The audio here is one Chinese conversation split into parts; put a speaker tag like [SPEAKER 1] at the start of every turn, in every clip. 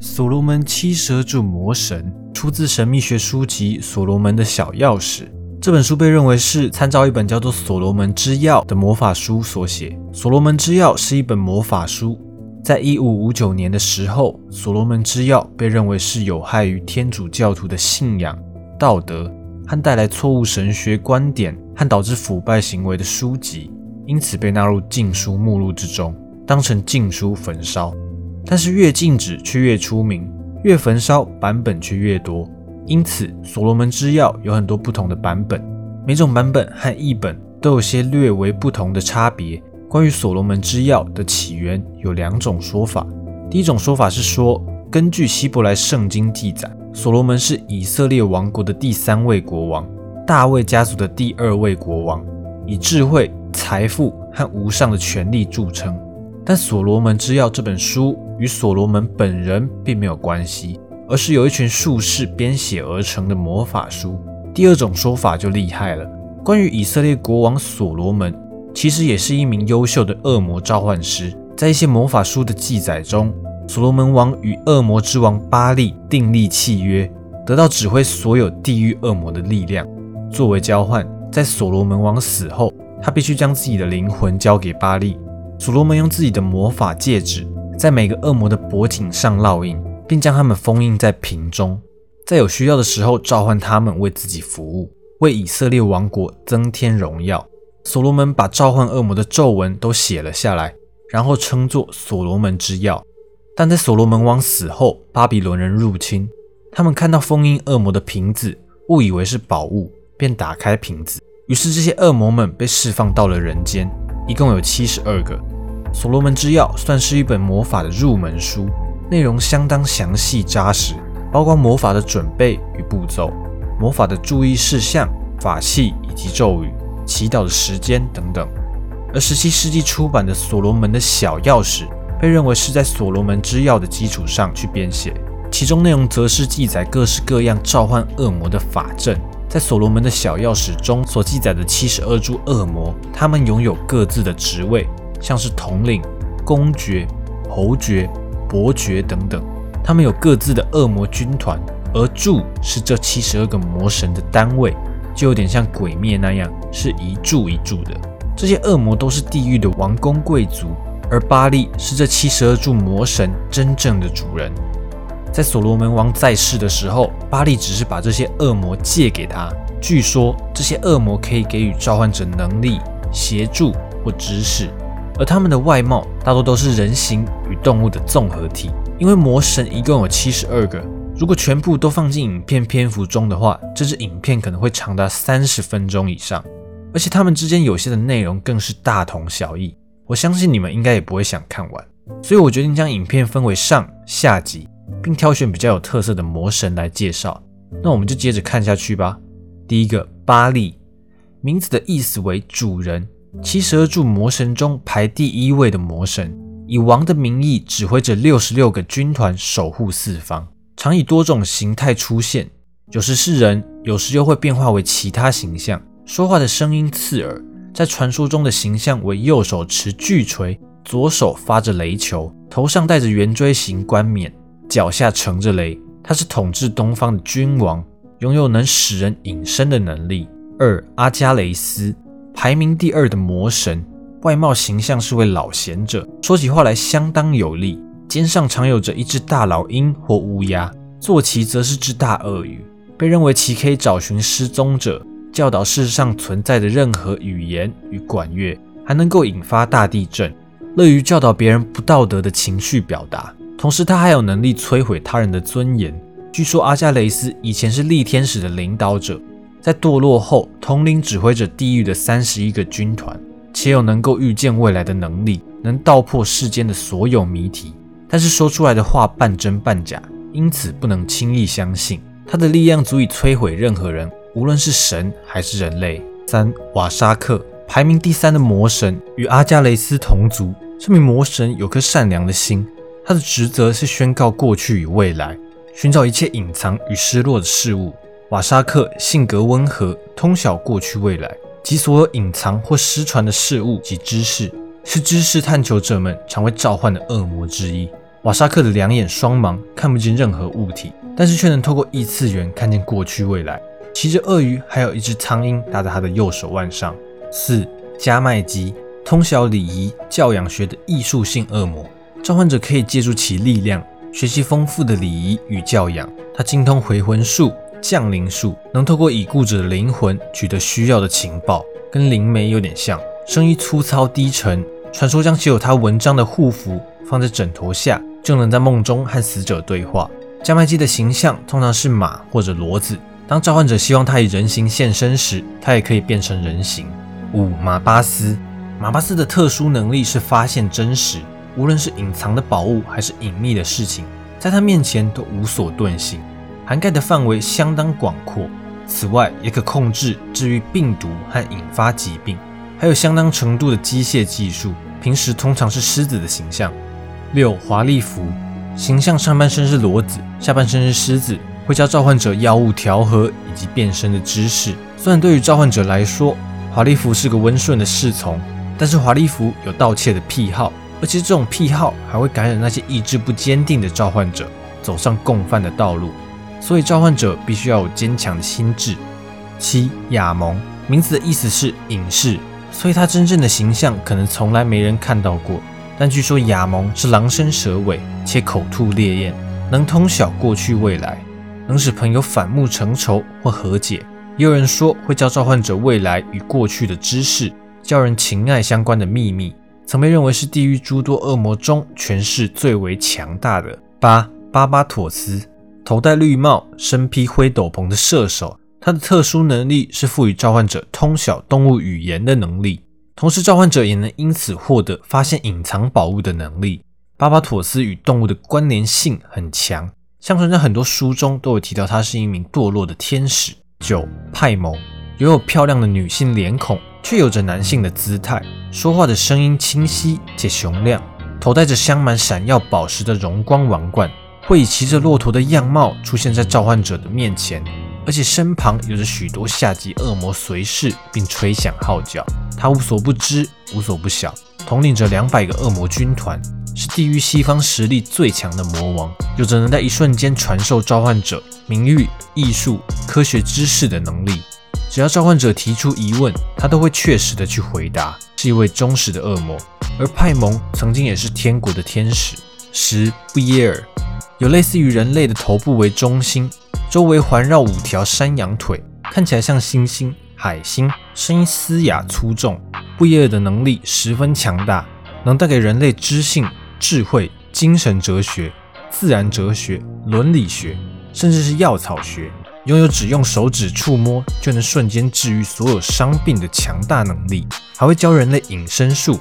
[SPEAKER 1] 所罗门七十二柱魔神出自神秘学书籍《所罗门的小钥匙》。这本书被认为是参照一本叫做《所罗门之钥》的魔法书所写。《所罗门之钥》是一本魔法书，在一五五九年的时候，《所罗门之钥》被认为是有害于天主教徒的信仰、道德和带来错误神学观点和导致腐败行为的书籍，因此被纳入禁书目录之中，当成禁书焚烧。但是越禁止却越出名，越焚烧版本却越多，因此《所罗门之钥》有很多不同的版本，每种版本和译本都有些略为不同的差别。关于《所罗门之钥》的起源有两种说法，第一种说法是说，根据希伯来圣经记载，所罗门是以色列王国的第三位国王，大卫家族的第二位国王，以智慧、财富和无上的权力著称。但《所罗门之钥》这本书与所罗门本人并没有关系，而是由一群术士编写而成的魔法书。第二种说法就厉害了，关于以色列国王所罗门，其实也是一名优秀的恶魔召唤师。在一些魔法书的记载中，所罗门王与恶魔之王巴利订立契约，得到指挥所有地狱恶魔的力量。作为交换，在所罗门王死后，他必须将自己的灵魂交给巴利。所罗门用自己的魔法戒指在每个恶魔的脖颈上烙印，并将他们封印在瓶中，在有需要的时候召唤他们为自己服务，为以色列王国增添荣耀。所罗门把召唤恶魔的咒文都写了下来，然后称作所罗门之钥。但在所罗门王死后，巴比伦人入侵，他们看到封印恶魔的瓶子，误以为是宝物，便打开瓶子，于是这些恶魔们被释放到了人间。一共有七十二个，《所罗门之钥》算是一本魔法的入门书，内容相当详细扎实，包括魔法的准备与步骤、魔法的注意事项、法器以及咒语、祈祷的时间等等。而十七世纪出版的《所罗门的小钥匙》被认为是在《所罗门之钥》的基础上去编写，其中内容则是记载各式各样召唤恶魔的法阵。在所罗门的小钥匙中所记载的七十二株恶魔，他们拥有各自的职位，像是统领、公爵、侯爵、伯爵等等。他们有各自的恶魔军团，而柱是这七十二个魔神的单位，就有点像鬼灭那样，是一柱一柱的。这些恶魔都是地狱的王公贵族，而巴利是这七十二柱魔神真正的主人。在所罗门王在世的时候，巴利只是把这些恶魔借给他。据说这些恶魔可以给予召唤者能力、协助或指使，而他们的外貌大多都是人形与动物的综合体。因为魔神一共有七十二个，如果全部都放进影片篇幅中的话，这支影片可能会长达三十分钟以上。而且他们之间有些的内容更是大同小异，我相信你们应该也不会想看完。所以我决定将影片分为上下集。并挑选比较有特色的魔神来介绍，那我们就接着看下去吧。第一个巴利，名字的意思为主人，七十二柱魔神中排第一位的魔神，以王的名义指挥着六十六个军团守护四方，常以多种形态出现，有时是人，有时又会变化为其他形象，说话的声音刺耳。在传说中的形象为右手持巨锤，左手发着雷球，头上戴着圆锥形冠冕。脚下乘着雷，他是统治东方的君王，拥有能使人隐身的能力。二阿加雷斯，排名第二的魔神，外貌形象是位老贤者，说起话来相当有力，肩上常有着一只大老鹰或乌鸦，坐骑则是只大鳄鱼，被认为其可以找寻失踪者，教导世上存在的任何语言与管乐，还能够引发大地震，乐于教导别人不道德的情绪表达。同时，他还有能力摧毁他人的尊严。据说阿加雷斯以前是力天使的领导者，在堕落后统领指挥着地狱的三十一个军团，且有能够预见未来的能力，能道破世间的所有谜题。但是说出来的话半真半假，因此不能轻易相信。他的力量足以摧毁任何人，无论是神还是人类。三瓦沙克排名第三的魔神，与阿加雷斯同族。这名魔神有颗善良的心。他的职责是宣告过去与未来，寻找一切隐藏与失落的事物。瓦沙克性格温和，通晓过去未来及所有隐藏或失传的事物及知识，是知识探求者们常会召唤的恶魔之一。瓦沙克的两眼双盲，看不见任何物体，但是却能透过异次元看见过去未来。骑着鳄鱼，还有一只苍鹰搭在他的右手腕上。四加麦基，通晓礼仪教养学的艺术性恶魔，召唤者可以借助其力量学习丰富的礼仪与教养。他精通回魂术、降临术，能透过已故者的灵魂取得需要的情报，跟灵媒有点像。声音粗糙低沉，传说将写有他文章的护符放在枕头下，就能在梦中和死者对话。加麦基的形象通常是马或者骡子。当召唤者希望他以人形现身时，他也可以变成人形。五马巴斯，马巴斯的特殊能力是发现真实，无论是隐藏的宝物还是隐秘的事情，在他面前都无所遁形，涵盖的范围相当广阔。此外，也可控制治愈病毒和引发疾病，还有相当程度的机械技术。平时通常是狮子的形象。六华丽服，形象上半身是骡子，下半身是狮子。会教召唤者药物调和以及变身的知识。虽然对于召唤者来说，华丽服是个温顺的侍从，但是华丽服有盗窃的癖好，而且这种癖好还会感染那些意志不坚定的召唤者，走上共犯的道路。所以召唤者必须要有坚强的心智。七亚蒙，名字的意思是隐士，所以他真正的形象可能从来没人看到过。但据说亚蒙是狼身蛇尾，且口吐烈焰，能通晓过去未来。能使朋友反目成仇或和解，也有人说会教召唤者未来与过去的知识，教人情爱相关的秘密，曾被认为是地狱诸多恶魔中权势最为强大的。八巴巴妥斯，头戴绿帽、身披灰斗篷的射手，他的特殊能力是赋予召唤者通晓动物语言的能力，同时召唤者也能因此获得发现隐藏宝物的能力。巴巴妥斯与动物的关联性很强。相传在很多书中都有提到，他是一名堕落的天使。九派蒙拥有漂亮的女性脸孔，却有着男性的姿态，说话的声音清晰且雄亮，头戴着镶满闪耀宝石的荣光王冠，会以骑着骆驼的样貌出现在召唤者的面前，而且身旁有着许多下级恶魔随侍，并吹响号角。他无所不知，无所不晓，统领着两百个恶魔军团。是地狱西方实力最强的魔王，有着能在一瞬间传授召唤者名誉、艺术、科学知识的能力。只要召唤者提出疑问，他都会确实的去回答。是一位忠实的恶魔。而派蒙曾经也是天国的天使。十布耶尔有类似于人类的头部为中心，周围环绕五条山羊腿，看起来像猩猩、海星，声音嘶哑粗重。布耶尔的能力十分强大，能带给人类知性。智慧、精神哲学、自然哲学、伦理学，甚至是药草学，拥有只用手指触摸就能瞬间治愈所有伤病的强大能力，还会教人类隐身术。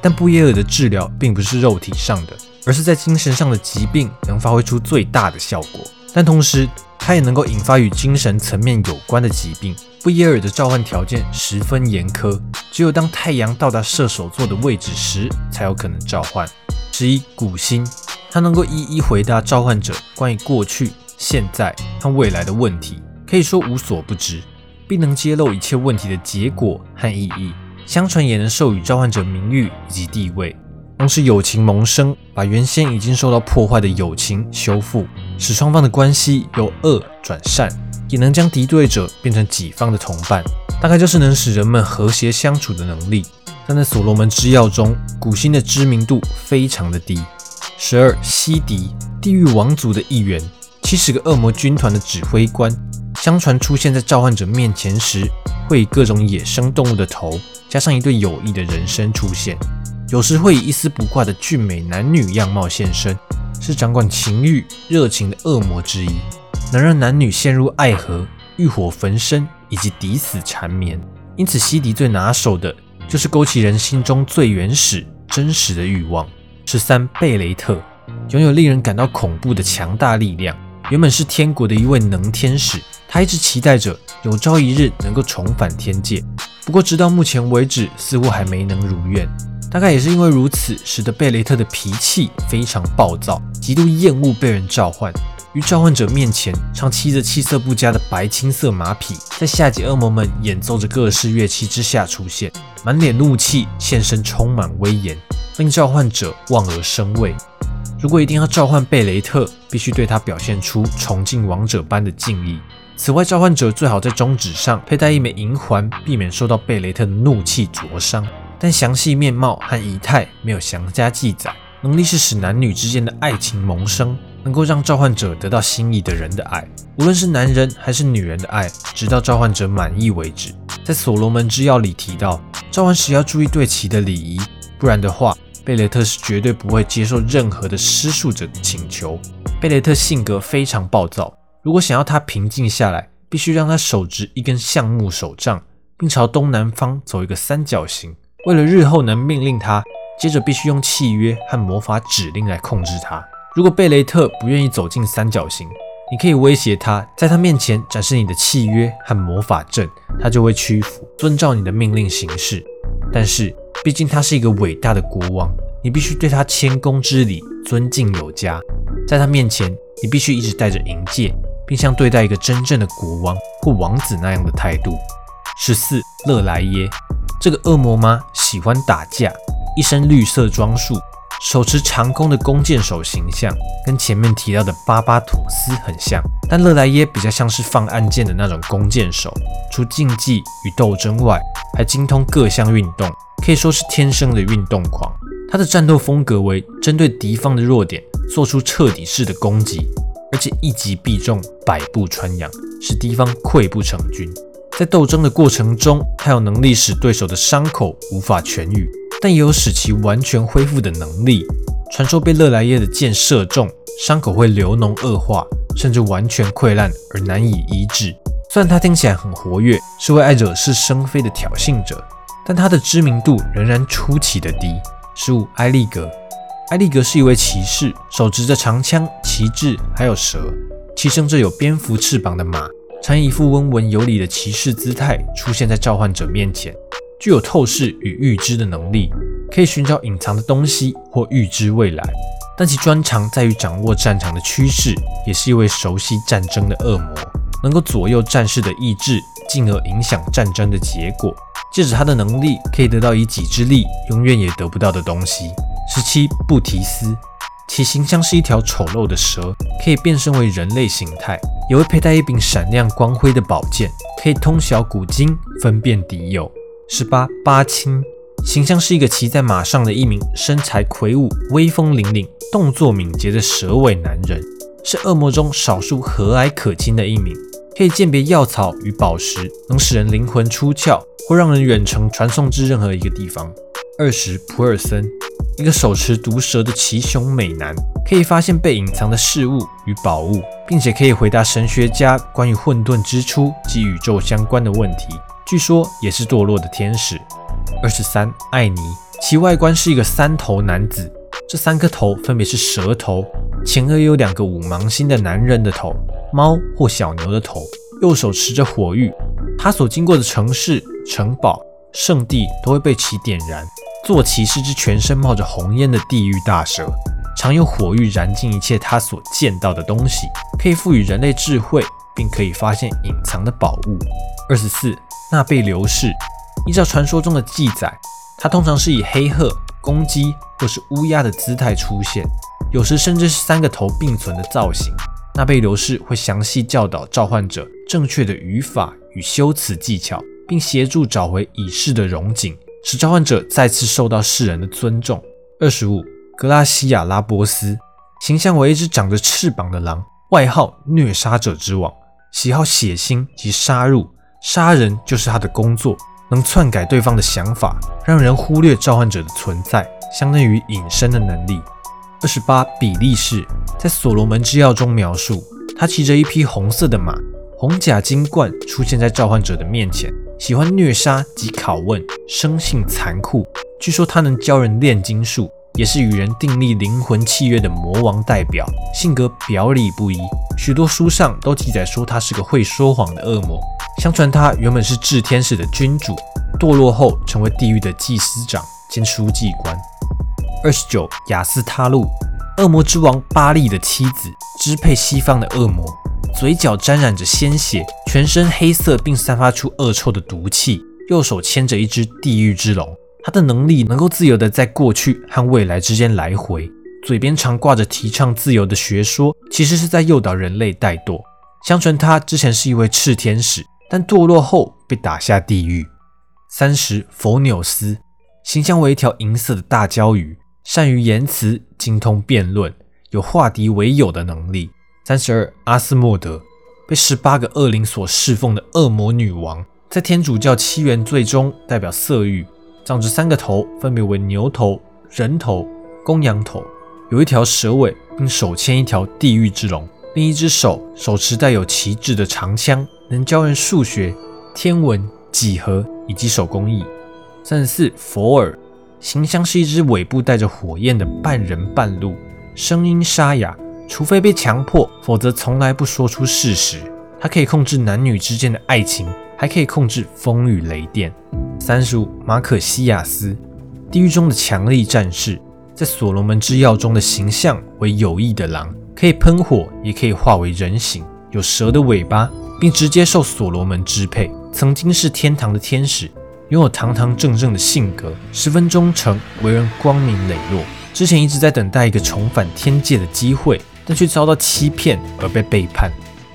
[SPEAKER 1] 但布耶尔的治疗并不是肉体上的，而是在精神上的疾病能发挥出最大的效果。但同时，它也能够引发与精神层面有关的疾病。布耶尔的召唤条件十分严苛，只有当太阳到达射手座的位置时，才有可能召唤。十一古星，它能够一一回答召唤者关于过去、现在和未来的问题，可以说无所不知，并能揭露一切问题的结果和意义。相传也能授予召唤者名誉以及地位，能使友情萌生，把原先已经受到破坏的友情修复，使双方的关系由恶转善，也能将敌对者变成己方的同伴。大概就是能使人们和谐相处的能力。但在所罗门之钥中，古星的知名度非常的低。十二西迪，地狱王族的一员，七十个恶魔军团的指挥官。相传出现在召唤者面前时，会以各种野生动物的头，加上一对友谊的人身出现。有时会以一丝不挂的俊美男女样貌现身，是掌管情欲热情的恶魔之一，能让男女陷入爱河、欲火焚身以及抵死缠绵。因此，西迪最拿手的。就是勾起人心中最原始、真实的欲望。十三贝雷特拥有令人感到恐怖的强大力量，原本是天国的一位能天使，他一直期待着有朝一日能够重返天界。不过，直到目前为止，似乎还没能如愿。大概也是因为如此，使得贝雷特的脾气非常暴躁，极度厌恶被人召唤。于召唤者面前，常骑着气色不佳的白青色马匹，在下级恶魔们演奏着各式乐器之下出现，满脸怒气，现身充满威严，令召唤者望而生畏。如果一定要召唤贝雷特，必须对他表现出崇敬王者般的敬意。此外，召唤者最好在中指上佩戴一枚银环，避免受到贝雷特的怒气灼伤。但详细面貌和仪态没有详加记载。能力是使男女之间的爱情萌生，能够让召唤者得到心仪的人的爱，无论是男人还是女人的爱，直到召唤者满意为止。在所罗门之钥里提到，召唤时要注意对其的礼仪，不然的话，贝雷特是绝对不会接受任何的施术者的请求。贝雷特性格非常暴躁，如果想要他平静下来，必须让他手执一根橡木手杖，并朝东南方走一个三角形，为了日后能命令他。接着必须用契约和魔法指令来控制他。如果贝雷特不愿意走进三角形，你可以威胁他，在他面前展示你的契约和魔法阵，他就会屈服，遵照你的命令行事。但是，毕竟他是一个伟大的国王，你必须对他谦恭之礼，尊敬有加。在他面前，你必须一直带着银戒，并像对待一个真正的国王或王子那样的态度。十四，勒莱耶，这个恶魔吗？喜欢打架。一身绿色装束，手持长弓的弓箭手形象，跟前面提到的巴巴妥斯很像，但勒莱耶比较像是放暗箭的那种弓箭手。除竞技与斗争外，还精通各项运动，可以说是天生的运动狂。他的战斗风格为针对敌方的弱点做出彻底式的攻击，而且一击必中，百步穿杨，使敌方溃不成军。在斗争的过程中，他有能力使对手的伤口无法痊愈。但也有使其完全恢复的能力。传说被勒莱耶的箭射中，伤口会流脓恶化，甚至完全溃烂而难以医治。虽然他听起来很活跃，是位爱惹是生非的挑衅者，但他的知名度仍然出奇的低。十五，埃利格。埃利格是一位骑士，手执着长枪、旗帜，还有蛇，骑乘着有蝙蝠翅膀的马，常以一副温文有礼的骑士姿态出现在召唤者面前。具有透视与预知的能力，可以寻找隐藏的东西或预知未来。但其专长在于掌握战场的趋势，也是一位熟悉战争的恶魔，能够左右战士的意志，进而影响战争的结果。借着他的能力，可以得到以己之力永远也得不到的东西。十七布提斯，其形象是一条丑陋的蛇，可以变身为人类形态，也会佩戴一柄闪亮光辉的宝剑，可以通晓古今，分辨敌友。十八巴青形象是一个骑在马上的一名身材魁梧、威风凛凛、动作敏捷的蛇尾男人，是恶魔中少数和蔼可亲的一名，可以鉴别药草与宝石，能使人灵魂出窍，或让人远程传送至任何一个地方。二十普尔森，一个手持毒蛇的奇雄美男，可以发现被隐藏的事物与宝物，并且可以回答神学家关于混沌之初及宇宙相关的问题。据说也是堕落的天使。二十三，艾尼，其外观是一个三头男子，这三颗头分别是蛇头，前额有两个五芒星的男人的头，猫或小牛的头，右手持着火玉。他所经过的城市、城堡、圣地都会被其点燃。坐骑是只全身冒着红烟的地狱大蛇，常用火玉燃尽一切他所见到的东西，可以赋予人类智慧，并可以发现隐藏的宝物。二十四。纳贝流士，依照传说中的记载，它通常是以黑鹤、公鸡或是乌鸦的姿态出现，有时甚至是三个头并存的造型。纳贝流士会详细教导召唤者正确的语法与修辞技巧，并协助找回已逝的荣景，使召唤者再次受到世人的尊重。二十五，格拉西亚拉波斯，形象为一只长着翅膀的狼，外号虐杀者之王，喜好血腥及杀戮。杀人就是他的工作，能篡改对方的想法，让人忽略召唤者的存在，相当于隐身的能力。二十八，比利士在所罗门之钥中描述，他骑着一匹红色的马，红甲金冠，出现在召唤者的面前，喜欢虐杀及拷问，生性残酷。据说他能教人炼金术，也是与人订立灵魂契约的魔王代表，性格表里不一。许多书上都记载说他是个会说谎的恶魔。相传他原本是炽天使的君主，堕落后成为地狱的祭司长兼书记官。二十九，雅斯他路，恶魔之王巴利的妻子，支配西方的恶魔，嘴角沾染着鲜血，全身黑色并散发出恶臭的毒气，右手牵着一只地狱之龙。他的能力能够自由的在过去和未来之间来回，嘴边常挂着提倡自由的学说，其实是在诱导人类怠惰。相传他之前是一位炽天使，但堕落后被打下地狱。三十，佛纽斯，形象为一条银色的大鲛鱼，善于言辞，精通辩论，有化敌为友的能力。三十二，阿斯莫德，被十八个恶灵所侍奉的恶魔女王，在天主教七原罪中代表色欲，长着三个头，分别为牛头、人头、公羊头，有一条蛇尾，并手牵一条地狱之龙，另一只手手持带有旗帜的长枪，能教人数学、天文、几何。以及手工艺。三十四，佛尔形象是一只尾部带着火焰的半人半鹿，声音沙哑，除非被强迫，否则从来不说出事实。它可以控制男女之间的爱情，还可以控制风雨雷电。三十五，马可西亚斯，地狱中的强力战士，在所罗门之钥中的形象为有翼的狼，可以喷火，也可以化为人形，有蛇的尾巴，并直接受所罗门支配。曾经是天堂的天使，拥有堂堂正正的性格，十分忠诚，为人光明磊落。之前一直在等待一个重返天界的机会，但却遭到欺骗而被背叛。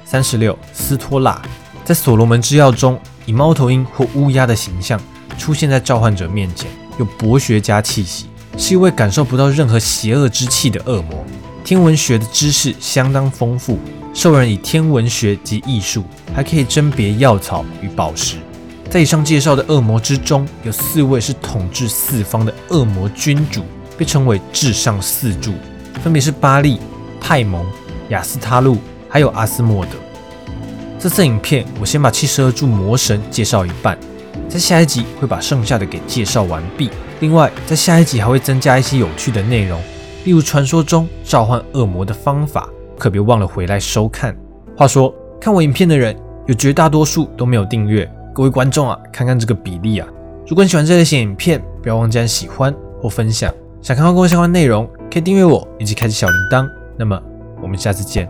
[SPEAKER 1] 三十六，斯托拉在所罗门之钥中以猫头鹰或乌鸦的形象出现在召唤者面前，有博学家气息，是一位感受不到任何邪恶之气的恶魔。天文学的知识相当丰富。兽人以天文学及艺术，还可以甄别药草与宝石。在以上介绍的恶魔之中，有四位是统治四方的恶魔君主，被称为至上四柱，分别是巴利、派蒙、雅斯他路，还有阿斯莫德。这次影片我先把七十二柱魔神介绍一半，在下一集会把剩下的给介绍完毕。另外，在下一集还会增加一些有趣的内容，例如传说中召唤恶魔的方法。可别忘了回来收看。话说，看我影片的人有绝大多数都没有订阅。各位观众啊，看看这个比例啊！如果你喜欢这类型影片，不要忘记按喜欢或分享。想看更多相关内容，可以订阅我以及开启小铃铛。那么，我们下次见。